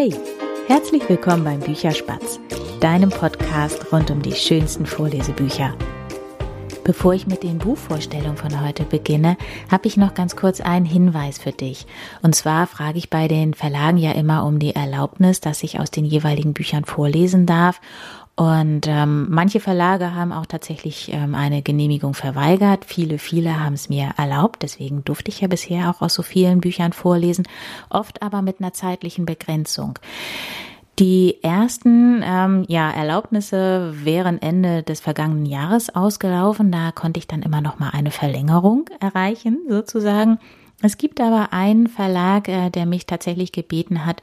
Hey, herzlich willkommen beim Bücherspatz, deinem Podcast rund um die schönsten Vorlesebücher. Bevor ich mit den Buchvorstellungen von heute beginne, habe ich noch ganz kurz einen Hinweis für dich. Und zwar frage ich bei den Verlagen ja immer um die Erlaubnis, dass ich aus den jeweiligen Büchern vorlesen darf. Und ähm, manche Verlage haben auch tatsächlich ähm, eine Genehmigung verweigert. Viele, viele haben es mir erlaubt. Deswegen durfte ich ja bisher auch aus so vielen Büchern vorlesen. Oft aber mit einer zeitlichen Begrenzung. Die ersten ähm, ja, Erlaubnisse wären Ende des vergangenen Jahres ausgelaufen. Da konnte ich dann immer noch mal eine Verlängerung erreichen, sozusagen. Es gibt aber einen Verlag, äh, der mich tatsächlich gebeten hat,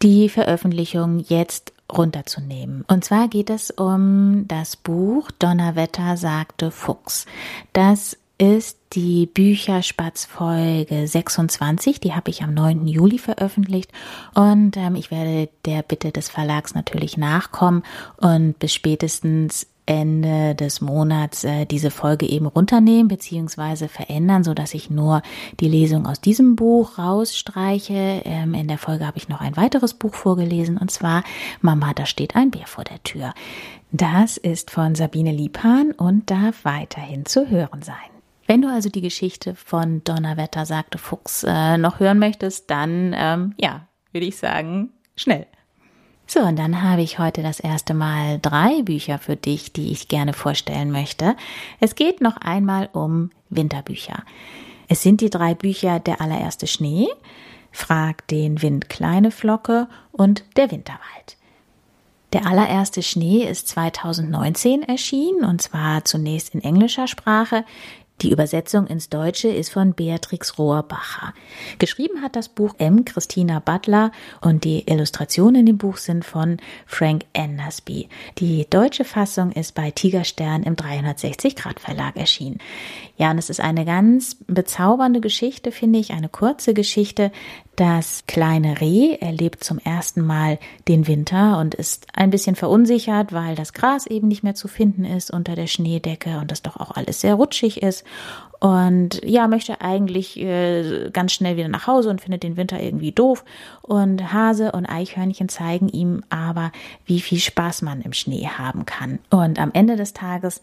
die Veröffentlichung jetzt runterzunehmen. Und zwar geht es um das Buch Donnerwetter sagte Fuchs. Das ist die Bücherspatz-Folge 26. Die habe ich am 9. Juli veröffentlicht. Und ähm, ich werde der Bitte des Verlags natürlich nachkommen und bis spätestens Ende des Monats äh, diese Folge eben runternehmen beziehungsweise verändern, so dass ich nur die Lesung aus diesem Buch rausstreiche. Ähm, in der Folge habe ich noch ein weiteres Buch vorgelesen und zwar Mama, da steht ein Bär vor der Tür. Das ist von Sabine Liebhahn und darf weiterhin zu hören sein. Wenn du also die Geschichte von Donnerwetter sagte Fuchs äh, noch hören möchtest, dann ähm, ja, würde ich sagen, schnell. So, und dann habe ich heute das erste Mal drei Bücher für dich, die ich gerne vorstellen möchte. Es geht noch einmal um Winterbücher. Es sind die drei Bücher Der allererste Schnee, Frag den Wind kleine Flocke und Der Winterwald. Der allererste Schnee ist 2019 erschienen und zwar zunächst in englischer Sprache. Die Übersetzung ins Deutsche ist von Beatrix Rohrbacher. Geschrieben hat das Buch M. Christina Butler und die Illustrationen in dem Buch sind von Frank Andersby. Die deutsche Fassung ist bei Tigerstern im 360 Grad Verlag erschienen. Ja, und es ist eine ganz bezaubernde Geschichte, finde ich, eine kurze Geschichte. Das kleine Reh erlebt zum ersten Mal den Winter und ist ein bisschen verunsichert, weil das Gras eben nicht mehr zu finden ist unter der Schneedecke und das doch auch alles sehr rutschig ist. Und ja, möchte eigentlich äh, ganz schnell wieder nach Hause und findet den Winter irgendwie doof. Und Hase und Eichhörnchen zeigen ihm aber, wie viel Spaß man im Schnee haben kann. Und am Ende des Tages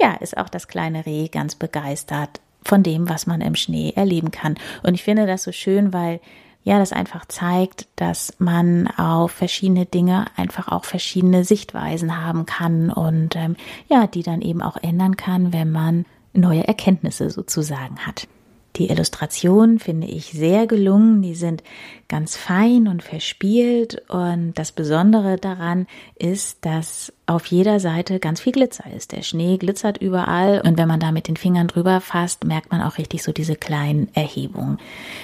ja, ist auch das kleine Reh ganz begeistert von dem, was man im Schnee erleben kann. Und ich finde das so schön, weil ja, das einfach zeigt, dass man auf verschiedene Dinge einfach auch verschiedene Sichtweisen haben kann und ähm, ja, die dann eben auch ändern kann, wenn man neue Erkenntnisse sozusagen hat. Die Illustrationen finde ich sehr gelungen. Die sind ganz fein und verspielt. Und das Besondere daran ist, dass auf jeder Seite ganz viel Glitzer ist. Der Schnee glitzert überall. Und wenn man da mit den Fingern drüber fasst, merkt man auch richtig so diese kleinen Erhebungen.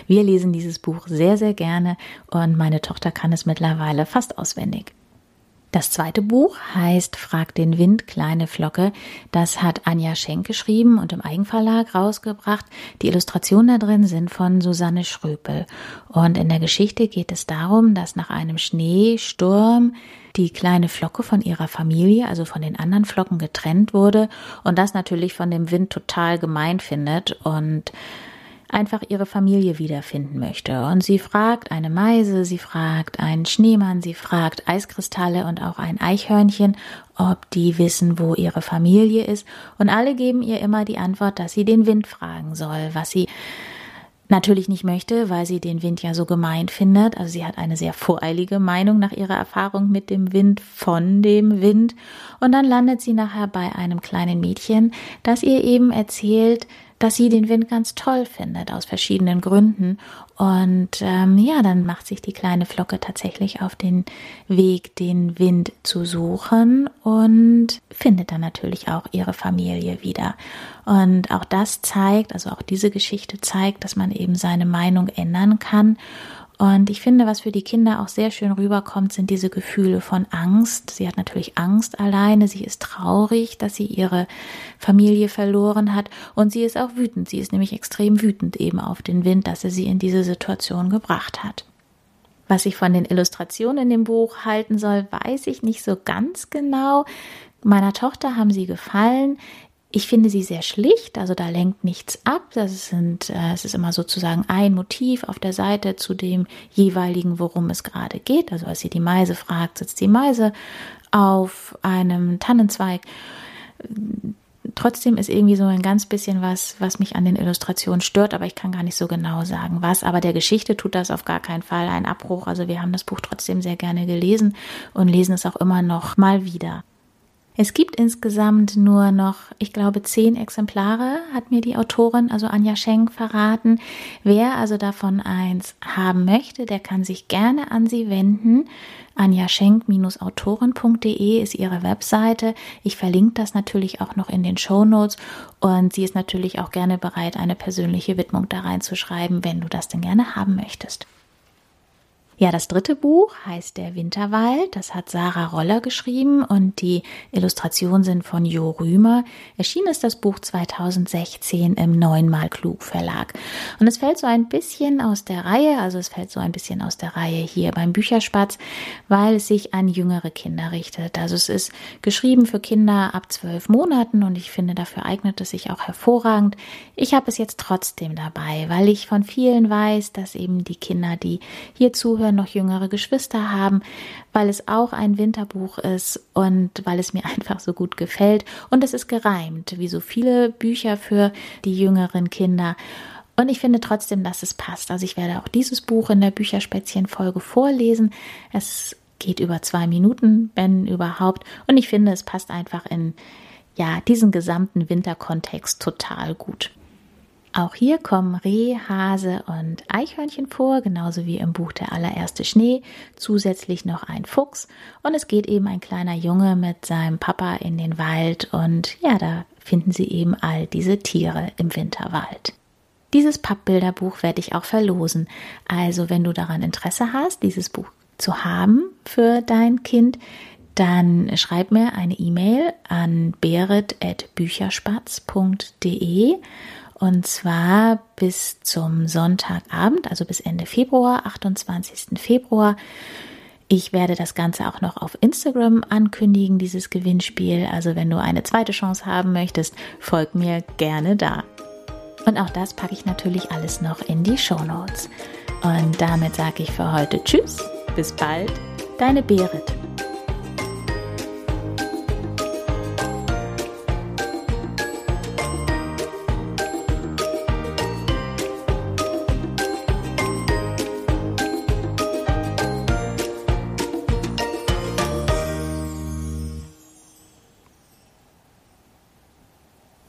Wir lesen dieses Buch sehr, sehr gerne. Und meine Tochter kann es mittlerweile fast auswendig. Das zweite Buch heißt Frag den Wind, kleine Flocke. Das hat Anja Schenk geschrieben und im Eigenverlag rausgebracht. Die Illustrationen da drin sind von Susanne Schröpel. Und in der Geschichte geht es darum, dass nach einem Schneesturm die kleine Flocke von ihrer Familie, also von den anderen Flocken getrennt wurde und das natürlich von dem Wind total gemein findet und einfach ihre Familie wiederfinden möchte. Und sie fragt eine Meise, sie fragt einen Schneemann, sie fragt Eiskristalle und auch ein Eichhörnchen, ob die wissen, wo ihre Familie ist. Und alle geben ihr immer die Antwort, dass sie den Wind fragen soll, was sie natürlich nicht möchte, weil sie den Wind ja so gemein findet. Also sie hat eine sehr voreilige Meinung nach ihrer Erfahrung mit dem Wind, von dem Wind. Und dann landet sie nachher bei einem kleinen Mädchen, das ihr eben erzählt, dass sie den Wind ganz toll findet, aus verschiedenen Gründen. Und ähm, ja, dann macht sich die kleine Flocke tatsächlich auf den Weg, den Wind zu suchen und findet dann natürlich auch ihre Familie wieder. Und auch das zeigt, also auch diese Geschichte zeigt, dass man eben seine Meinung ändern kann und ich finde, was für die Kinder auch sehr schön rüberkommt, sind diese Gefühle von Angst. Sie hat natürlich Angst alleine, sie ist traurig, dass sie ihre Familie verloren hat und sie ist auch wütend. Sie ist nämlich extrem wütend eben auf den Wind, dass er sie in diese Situation gebracht hat. Was ich von den Illustrationen in dem Buch halten soll, weiß ich nicht so ganz genau. Meiner Tochter haben sie gefallen. Ich finde sie sehr schlicht, also da lenkt nichts ab. Das sind, äh, es ist immer sozusagen ein Motiv auf der Seite zu dem jeweiligen, worum es gerade geht. Also als sie die Meise fragt, sitzt die Meise auf einem Tannenzweig. Trotzdem ist irgendwie so ein ganz bisschen was, was mich an den Illustrationen stört, aber ich kann gar nicht so genau sagen, was. Aber der Geschichte tut das auf gar keinen Fall ein Abbruch. Also wir haben das Buch trotzdem sehr gerne gelesen und lesen es auch immer noch mal wieder. Es gibt insgesamt nur noch, ich glaube, zehn Exemplare, hat mir die Autorin, also Anja Schenk, verraten. Wer also davon eins haben möchte, der kann sich gerne an sie wenden. Anja Schenk-autorin.de ist ihre Webseite. Ich verlinke das natürlich auch noch in den Show Notes und sie ist natürlich auch gerne bereit, eine persönliche Widmung da reinzuschreiben, wenn du das denn gerne haben möchtest. Ja, das dritte Buch heißt Der Winterwald. Das hat Sarah Roller geschrieben und die Illustrationen sind von Jo Rümer. Erschienen ist das Buch 2016 im Neunmal Klug Verlag. Und es fällt so ein bisschen aus der Reihe, also es fällt so ein bisschen aus der Reihe hier beim Bücherspatz, weil es sich an jüngere Kinder richtet. Also es ist geschrieben für Kinder ab zwölf Monaten und ich finde, dafür eignet es sich auch hervorragend. Ich habe es jetzt trotzdem dabei, weil ich von vielen weiß, dass eben die Kinder, die hier zuhören, noch jüngere Geschwister haben, weil es auch ein Winterbuch ist und weil es mir einfach so gut gefällt. Und es ist gereimt, wie so viele Bücher für die jüngeren Kinder. Und ich finde trotzdem, dass es passt. Also ich werde auch dieses Buch in der Bücherspätzchen-Folge vorlesen. Es geht über zwei Minuten, wenn überhaupt. Und ich finde, es passt einfach in ja, diesen gesamten Winterkontext total gut. Auch hier kommen Reh, Hase und Eichhörnchen vor, genauso wie im Buch Der allererste Schnee, zusätzlich noch ein Fuchs und es geht eben ein kleiner Junge mit seinem Papa in den Wald und ja, da finden sie eben all diese Tiere im Winterwald. Dieses Pappbilderbuch werde ich auch verlosen. Also, wenn du daran Interesse hast, dieses Buch zu haben für dein Kind, dann schreib mir eine E-Mail an berit.bücherspatz.de und zwar bis zum Sonntagabend, also bis Ende Februar, 28. Februar. Ich werde das Ganze auch noch auf Instagram ankündigen, dieses Gewinnspiel. Also wenn du eine zweite Chance haben möchtest, folg mir gerne da. Und auch das packe ich natürlich alles noch in die Show Notes. Und damit sage ich für heute Tschüss, bis bald, deine Berit.